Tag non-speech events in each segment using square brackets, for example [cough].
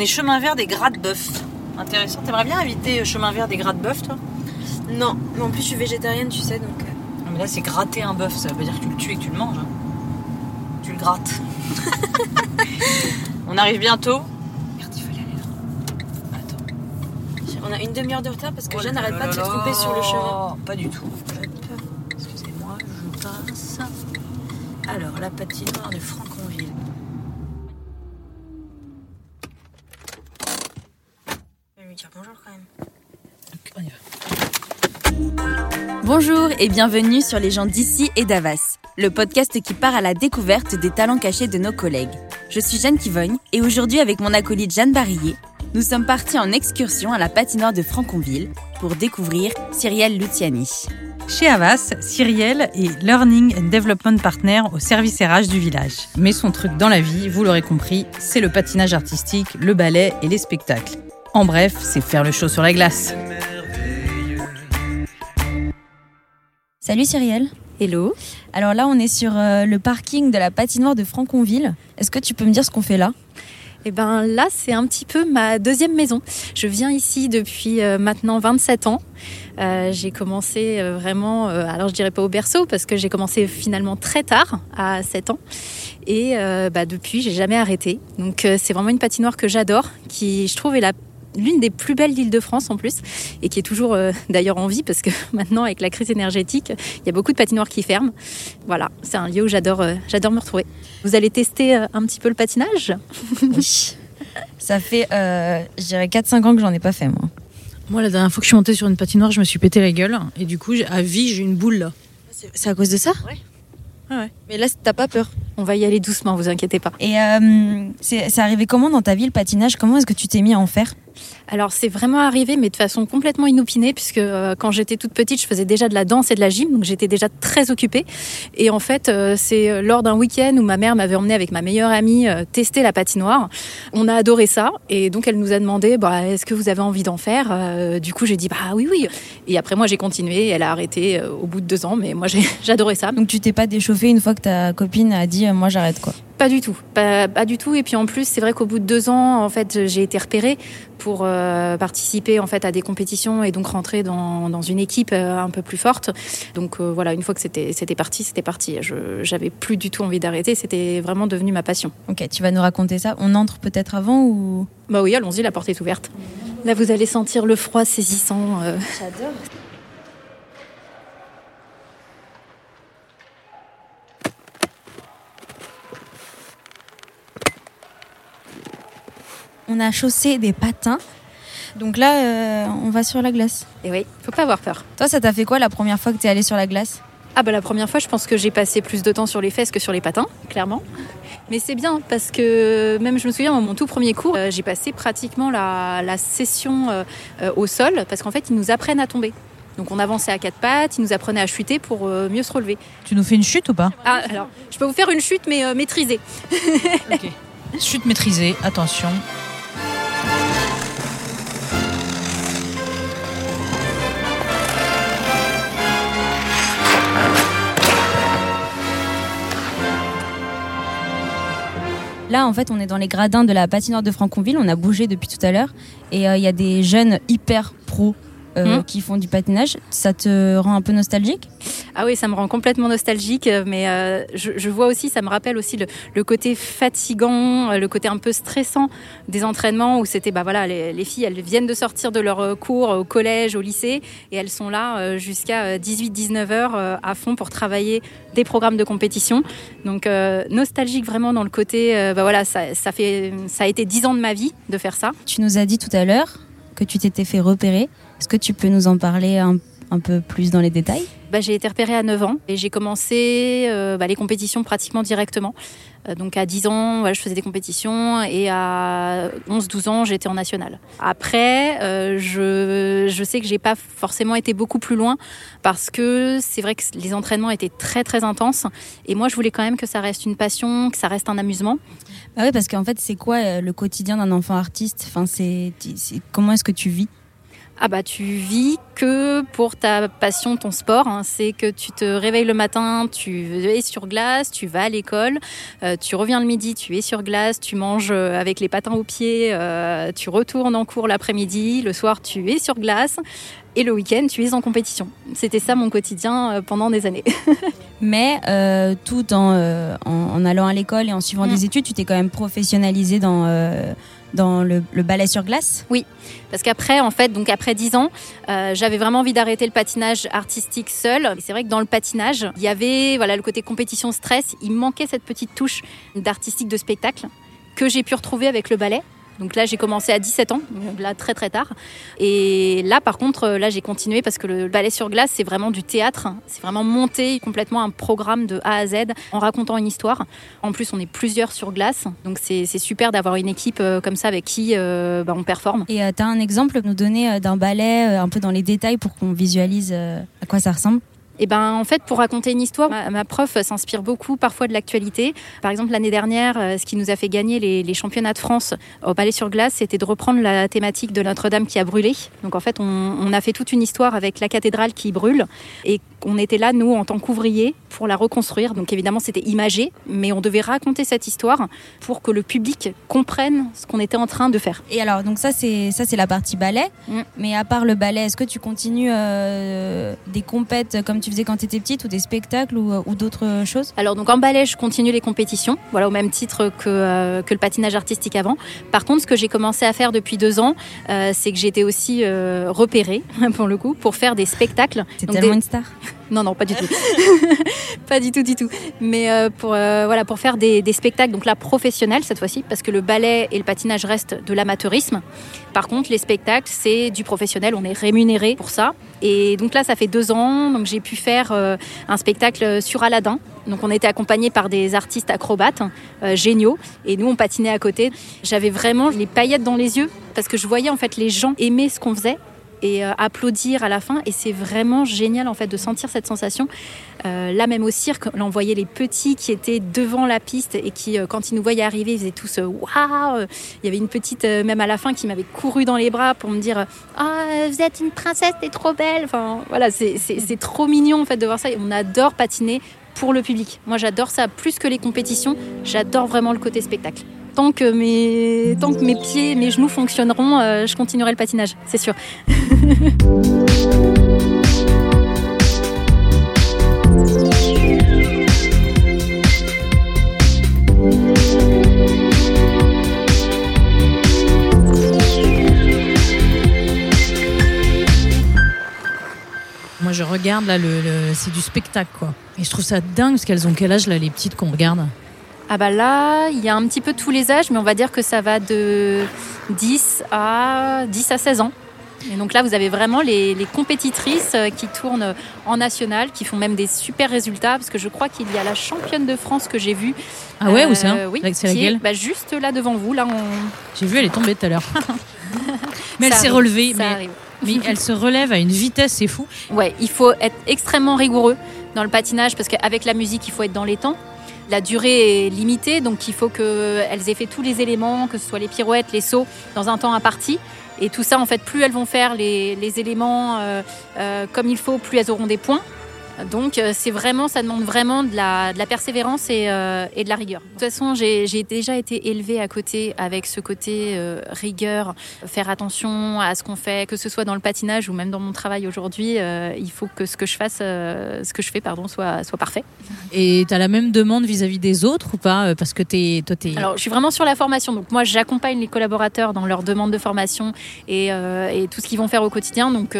On est chemin vert des gras de bœuf. Intéressant. T'aimerais bien inviter chemin vert des gras de bœuf, toi? Non, mais en plus je suis végétarienne, tu sais, donc. euh, Non, mais là, c'est gratter un bœuf. Ça veut dire que tu le tues et que tu le manges. hein. Tu le grattes. [laughs] On arrive bientôt. Merde, il fallait aller là. Attends. On a une demi-heure de retard parce que Oh Jeanne n'arrête pas de se tromper sur le chemin. Pas du tout. Excusez-moi, je passe. Alors, la patinoire de Franconville. Je vais lui dire bonjour quand même. On y va. Bonjour et bienvenue sur Les gens d'ici et d'Avas, le podcast qui part à la découverte des talents cachés de nos collègues. Je suis Jeanne Kivogne et aujourd'hui avec mon acolyte Jeanne Barillet, nous sommes partis en excursion à la patinoire de Franconville pour découvrir Cyrielle Luciani. Chez Havas, Cyrielle est Learning and Development Partner au service RH du village. Mais son truc dans la vie, vous l'aurez compris, c'est le patinage artistique, le ballet et les spectacles. En bref, c'est faire le show sur la glace. Salut Cyrielle. Hello. Alors là, on est sur euh, le parking de la patinoire de Franconville. Est-ce que tu peux me dire ce qu'on fait là? Eh ben là, c'est un petit peu ma deuxième maison. Je viens ici depuis euh, maintenant 27 ans. Euh, j'ai commencé vraiment, alors je dirais pas au berceau parce que j'ai commencé finalement très tard, à 7 ans. Et bah, depuis, j'ai jamais arrêté. Donc c'est vraiment une patinoire que j'adore, qui je trouve est la l'une des plus belles d'Île-de-France en plus et qui est toujours euh, [laughs] d'ailleurs en vie parce que [laughs] maintenant avec la crise énergétique il y a beaucoup de patinoires qui ferment voilà c'est un lieu où j'adore euh, j'adore me retrouver vous allez tester euh, un petit peu le patinage? [laughs] Oui. Ça fait, euh, je dirais 4-5 ans que j'en ai pas fait moi. Moi, la dernière fois que je suis montée sur une patinoire, je me suis pété la gueule. Et du coup, j'ai- à vie, j'ai une boule là. C'est à cause de ça? Ouais. Ah ouais. Mais là, t'as pas peur On va y aller doucement, vous inquiétez pas. Et euh, c'est arrivé comment dans ta vie le patinage? Comment est-ce que tu t'es mis à en faire? Alors c'est vraiment arrivé, mais de façon complètement inopinée, puisque euh, quand j'étais toute petite, je faisais déjà de la danse et de la gym, donc j'étais déjà très occupée. Et en fait, euh, c'est lors d'un week-end où ma mère m'avait emmenée avec ma meilleure amie euh, tester la patinoire. On a adoré ça, et donc elle nous a demandé, bah, est-ce que vous avez envie d'en faire? Euh, Du coup, j'ai dit, bah oui, oui. Et après, moi, j'ai continué. Elle a arrêté euh, au bout de deux ans, mais moi, [laughs] j'adorais ça. Donc tu t'es pas déchauffé une fois que ta copine a dit euh, moi j'arrête quoi Pas du tout, pas, pas du tout. Et puis en plus, c'est vrai qu'au bout de deux ans, en fait, j'ai été repérée pour euh, participer en fait à des compétitions et donc rentrer dans, dans une équipe euh, un peu plus forte. Donc euh, voilà, une fois que c'était c'était parti, c'était parti. Je j'avais plus du tout envie d'arrêter. C'était vraiment devenu ma passion. Ok, tu vas nous raconter ça. On entre peut-être avant ou? Bah oui, allons-y, la porte est ouverte. Là, vous allez sentir le froid saisissant. euh, J'adore. On a chaussé des patins. Donc là, euh, on va sur la glace. Et oui, faut pas avoir peur. Toi, ça t'a fait quoi la première fois que t'es allé sur la glace? Ah bah la première fois, je pense que j'ai passé plus de temps sur les fesses que sur les patins, clairement. Mais c'est bien parce que même je me souviens, dans mon tout premier cours, euh, j'ai passé pratiquement la, la session euh, euh, au sol parce qu'en fait, ils nous apprennent à tomber. Donc on avançait à quatre pattes, ils nous apprenaient à chuter pour euh, mieux se relever. Tu nous fais une chute ou pas? Ah alors, je peux vous faire une chute mais euh, maîtrisée. [laughs] Chute maîtrisée, attention. Là, en fait, on est dans les gradins de la patinoire de Franconville. On a bougé depuis tout à l'heure. Et euh, il y a des jeunes hyper pros euh, Mhm. qui font du patinage. Ça te rend un peu nostalgique? Ah oui, ça me rend complètement nostalgique, euh, mais euh, je, je vois aussi, ça me rappelle aussi le, le côté fatigant, le côté un peu stressant des entraînements où c'était, bah voilà, les, les filles, elles viennent de sortir de leur cours au collège, au lycée, et elles sont là jusqu'à 18-19 heures à fond pour travailler des programmes de compétition. Donc euh, nostalgique vraiment dans le côté, bah voilà, ça, ça fait, ça a été 10 ans de ma vie de faire ça. Tu nous as dit tout à l'heure que tu t'étais fait repérer. Est-ce que tu peux nous en parler un, un peu plus dans les détails? Bah, j'ai été repérée à 9 ans et j'ai commencé euh, bah, les compétitions pratiquement directement. Euh, donc à 10 ans, voilà, je faisais des compétitions et à 11-12 ans, j'étais en national. Après, euh, je, je sais que j'ai pas forcément été beaucoup plus loin parce que c'est vrai que les entraînements étaient très très intenses et moi je voulais quand même que ça reste une passion, que ça reste un amusement. Bah oui, parce qu'en fait, c'est quoi le quotidien d'un enfant artiste? Enfin, c'est- Comment est-ce que tu vis? Ah bah tu vis que pour ta passion, ton sport. hein. C'est que tu te réveilles le matin, tu es sur glace, tu vas à l'école, euh, tu reviens le midi, tu es sur glace, tu manges euh, avec les patins aux pieds, euh, tu retournes en cours l'après-midi, le soir tu es sur glace et le week-end tu es en compétition. C'était ça mon quotidien pendant des années. [laughs] Mais euh, tout en, en, en allant à l'école et en suivant Mm. des études, tu t'es quand même professionnalisé dans, dans le, le ballet sur glace? Parce qu'après, en fait, donc après 10 ans, euh, j'avais vraiment envie d'arrêter le patinage artistique seul. C'est vrai que dans le patinage, il y avait voilà le côté compétition stress. Il manquait cette petite touche d'artistique de spectacle que j'ai pu retrouver avec le ballet. Donc là, j'ai commencé à 17 ans, là très très tard. Et là, par contre, euh, là, j'ai continué parce que le ballet sur glace, c'est vraiment du théâtre. C'est vraiment monter complètement un programme de A à Z en racontant une histoire. En plus, on est plusieurs sur glace, donc c'est super d'avoir une équipe euh, comme ça avec qui euh, bah, on performe. Et tu as un exemple à nous donner euh, d'un ballet, euh, un peu dans les détails, pour qu'on visualise euh, à quoi ça ressemble? Et ben en fait pour raconter une histoire, ma, ma prof s'inspire beaucoup parfois de l'actualité. Par exemple l'année dernière, euh, ce qui nous a fait gagner les, les championnats de France au ballet sur glace, c'était de reprendre la thématique de Notre-Dame qui a brûlé. Donc en fait on, on a fait toute une histoire avec la cathédrale qui brûle et on était là nous en tant qu'ouvriers pour la reconstruire. Donc évidemment c'était imagé, mais on devait raconter cette histoire pour que le public comprenne ce qu'on était en train de faire. Et alors, donc ça, c'est ça, c'est la partie ballet. Mm. Mais à part le ballet, est-ce que tu continues euh, des compètes comme tu faisais quand tu étais petite ou des spectacles ou, ou d'autres choses? Alors donc en ballet, je continue les compétitions, voilà au même titre que, euh, que le patinage artistique avant. Par contre, ce que j'ai commencé à faire depuis deux ans, euh, c'est que été aussi euh, repérée [laughs] pour le coup pour faire des spectacles. C'est Donc, tellement des- une star. Non, non, pas du [laughs] tout, pas du tout, du tout. Mais euh, pour euh, voilà pour faire des, des spectacles donc là professionnels cette fois-ci, parce que le ballet et le patinage restent de l'amateurisme. Par contre, les spectacles c'est du professionnel, on est rémunéré pour ça. Et donc là, ça fait deux ans, donc j'ai pu faire euh, un spectacle sur Aladdin. Donc on était accompagné par des artistes acrobates géniaux et nous on patinait à côté. J'avais vraiment les paillettes dans les yeux parce que je voyais en fait les gens aimer ce qu'on faisait et euh, applaudir à la fin et c'est vraiment génial en fait de sentir cette sensation. Euh, là même au cirque, on voyait les petits qui étaient devant la piste et qui euh, quand ils nous voyaient arriver, ils faisaient tous waouh. Il y avait une petite même à la fin qui m'avait couru dans les bras pour me dire ah vous êtes une princesse, t'es trop belle. Enfin voilà, c'est trop mignon en fait de voir ça. Et on adore patiner pour le public. Moi, j'adore ça plus que les compétitions. J'adore vraiment le côté spectacle. Tant que mes, tant que mes pieds, mes genoux fonctionneront, euh, je continuerai le patinage, c'est sûr. Moi, je regarde là, le, c'est du spectacle, quoi. Et je trouve ça dingue parce qu'elles ont quel âge là, les petites qu'on regarde? Ah bah là, il y a un petit peu tous les âges, mais on va dire que ça va de 10 à 10 à 16 ans. Et donc là, vous avez vraiment les, les compétitrices euh, qui tournent en national, qui font même des super résultats, parce que je crois qu'il y a la championne de France que j'ai vue. Ah ouais, Euh, où ça Oui, C'est est, laquelle bah, Juste là devant vous, là on... J'ai vu, elle est tombée tout à l'heure. [laughs] mais elle s'est relevée. ça Mais, mais elle se relève à une vitesse, c'est fou. Ouais, il faut être extrêmement rigoureux dans le patinage parce qu'avec la musique, il faut être dans les temps. La durée est limitée, donc il faut qu'elles aient fait tous les éléments, que ce soit les pirouettes, les sauts, dans un temps imparti. Et tout ça, en fait, plus elles vont faire les, éléments euh, euh, comme il faut, plus elles auront des points. Donc euh, c'est vraiment, ça demande vraiment de la, de la persévérance et, euh, et de la rigueur. De toute façon, j'ai déjà été élevée à côté avec ce côté euh, rigueur, faire attention à ce qu'on fait, que ce soit dans le patinage ou même dans mon travail aujourd'hui. euh, il faut que ce que je fasse, ce que je fais, pardon, soit, soit parfait. Et t'as la même demande vis-à-vis des autres ou pas Parce que t'es, toi, t'es. Alors, je suis vraiment sur la formation. Donc, moi, j'accompagne les collaborateurs dans leur demande de formation et, et tout ce qu'ils vont faire au quotidien. Donc,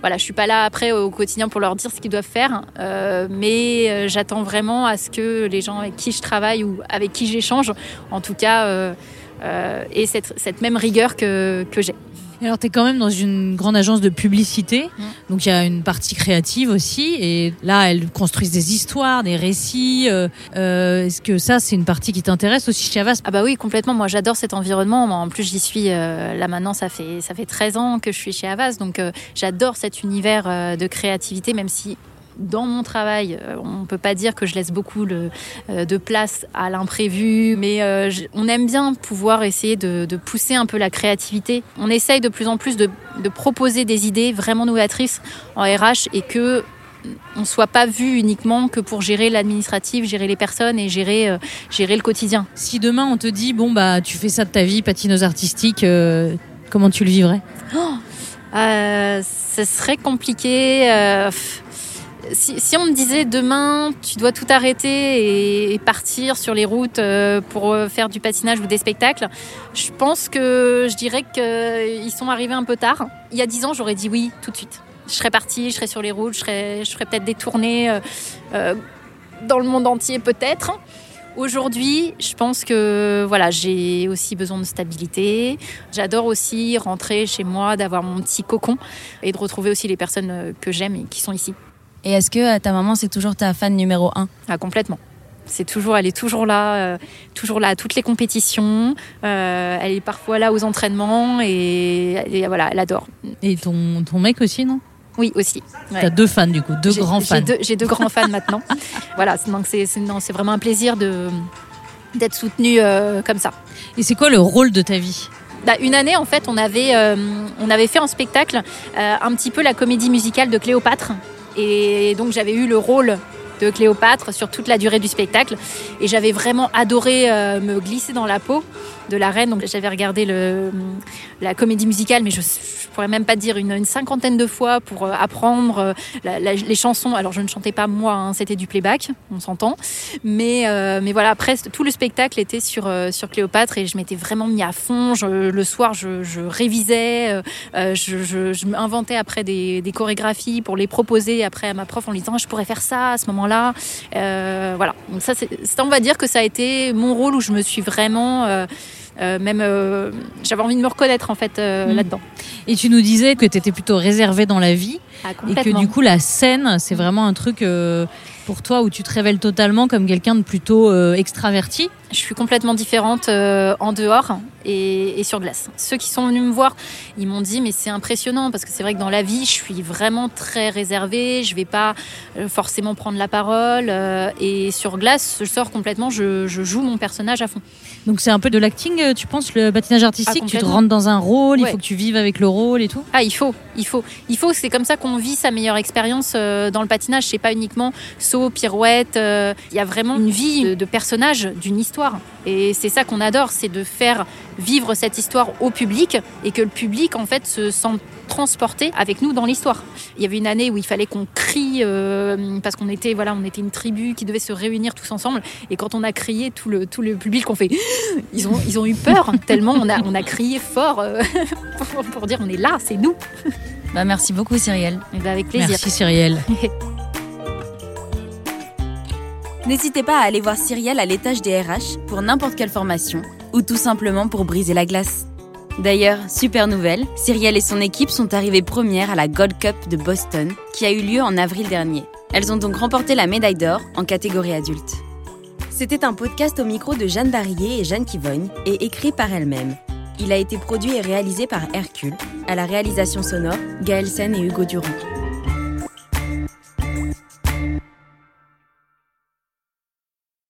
voilà, je suis pas là après au quotidien pour leur dire ce qu'ils doivent faire. Euh, mais euh, j'attends vraiment à ce que les gens avec qui je travaille ou avec qui j'échange, en tout cas, euh, euh, aient cette, cette même rigueur que, que j'ai. Alors, tu es quand même dans une grande agence de publicité, Mm. donc il y a une partie créative aussi, et là, elles construisent des histoires, des récits. euh, euh, Est-ce que ça, c'est une partie qui t'intéresse aussi chez Avas Ah bah oui, complètement. Moi, j'adore cet environnement. Moi, en plus, j'y suis euh, là maintenant. Ça fait ça fait 13 ans que je suis chez Avas, donc j'adore cet univers de créativité, même si dans mon travail, euh, on ne peut pas dire que je laisse beaucoup le, euh, de place à l'imprévu, mais euh, je- on aime bien pouvoir essayer de, de pousser un peu la créativité. On essaye de plus en plus de, de proposer des idées vraiment novatrices en RH et que on soit pas vu uniquement que pour gérer l'administratif, gérer les personnes et gérer, euh, gérer le quotidien. Si demain on te dit, bon, bah, tu fais ça de ta vie, patineuse artistique, euh, comment tu le vivrais? Euh, ce serait compliqué. Euh, si, on me disait demain, tu dois tout arrêter et, partir sur les routes euh, pour euh, faire du patinage ou des spectacles, je pense que je dirais qu'ils sont arrivés un peu tard. Il y a dix ans, j'aurais dit oui tout de suite. Je serais partie, je serais sur les routes, je serais, je ferais peut-être des tournées euh, euh, dans le monde entier, peut-être. Aujourd'hui, je pense que voilà, j'ai aussi besoin de stabilité. J'adore aussi rentrer chez moi, d'avoir mon petit cocon et de retrouver aussi les personnes euh, que j'aime et qui sont ici. Et est-ce que euh, ta maman, c'est toujours ta fan numéro un? Ah, complètement. C'est toujours, elle est toujours là, euh, toujours là à toutes les compétitions. Euh, elle est parfois là aux entraînements et, et voilà, elle adore. Et ton, ton mec aussi, non? Oui, aussi. Ouais. T'as deux fans du coup, deux grands fans. J'ai deux, grands fans maintenant. [laughs] voilà, c'est- donc c'est c'est- non, c'est vraiment un plaisir de d'être soutenue euh, comme ça. Et c'est quoi le rôle de ta vie? Bah, une année, en fait, on avait, euh, on avait fait en spectacle euh, un petit peu la comédie musicale de Cléopâtre. Et donc, j'avais eu le rôle Cléopâtre sur toute la durée du spectacle. Et j'avais vraiment adoré euh, me glisser dans la peau de la reine. Donc, j'avais regardé la comédie musicale, mais je ne pourrais même pas dire une, cinquantaine de fois pour euh, apprendre euh, les chansons. Alors, je ne chantais pas moi, hein, c'était du playback, on s'entend. Mais, mais voilà, après, tout le spectacle était sur, sur Cléopâtre et je m'étais vraiment mis à fond. Je- le soir, je, je révisais, je, je, je m'inventais après des, des chorégraphies pour les proposer après à ma prof en lui disant Ah, je pourrais faire ça à ce moment-là. Euh, voilà, donc ça, c'est, c'est- on va dire que ça a été mon rôle où je me suis vraiment. euh, euh, même euh, j'avais envie de me reconnaître en fait euh, Mm. là-dedans. Et tu nous disais que tu étais plutôt réservée dans la vie Ah, et que du coup la scène, c'est vraiment un truc pour toi où tu te révèles totalement comme quelqu'un de plutôt extraverti. Je suis complètement différente euh, en dehors et, et sur glace. Ceux qui sont venus me voir, ils m'ont dit mais c'est impressionnant parce que c'est vrai que dans la vie, je suis vraiment très réservée. Je vais pas euh, forcément prendre la parole euh, et sur glace, je sors complètement. Je, je joue mon personnage à fond. Donc c'est un peu de l'acting, tu penses, le patinage artistique? Ah, Tu te rentres dans un rôle, il faut que tu vives avec le rôle et tout? Ah, il faut, il faut, il faut. C'est comme ça qu'on vit sa meilleure expérience euh, dans le patinage. C'est pas uniquement saut, pirouette. Il y a vraiment une vie de personnage, d'une histoire. Et c'est ça qu'on adore, c'est de faire vivre cette histoire au public et que le public en fait se sente transporté avec nous dans l'histoire. Il y avait une année où il fallait qu'on crie euh, parce qu'on était voilà, on était une tribu qui devait se réunir tous ensemble et quand on a crié tout le tout le public on fait [gasps] ils ont ils ont eu peur tellement on a on a crié fort euh, [laughs] pour, pour dire on est là, c'est nous. Bah, merci beaucoup, Cyrielle. Eh ben, avec plaisir. Merci Cyrielle. [laughs] N'hésitez pas à aller voir Cyrielle à l'étage des RH pour n'importe quelle formation ou tout simplement pour briser la glace. D'ailleurs, super nouvelle, Cyrielle et son équipe sont arrivées premières à la Gold Cup de Boston qui a eu lieu en avril dernier. Elles ont donc remporté la médaille d'or en catégorie adulte. C'était un podcast au micro de Jeanne Barillet et Jeanne Kivogne et écrit par elle-même. Il a été produit et réalisé par Hercule, à la réalisation sonore, Gaël Sen et Hugo Durand.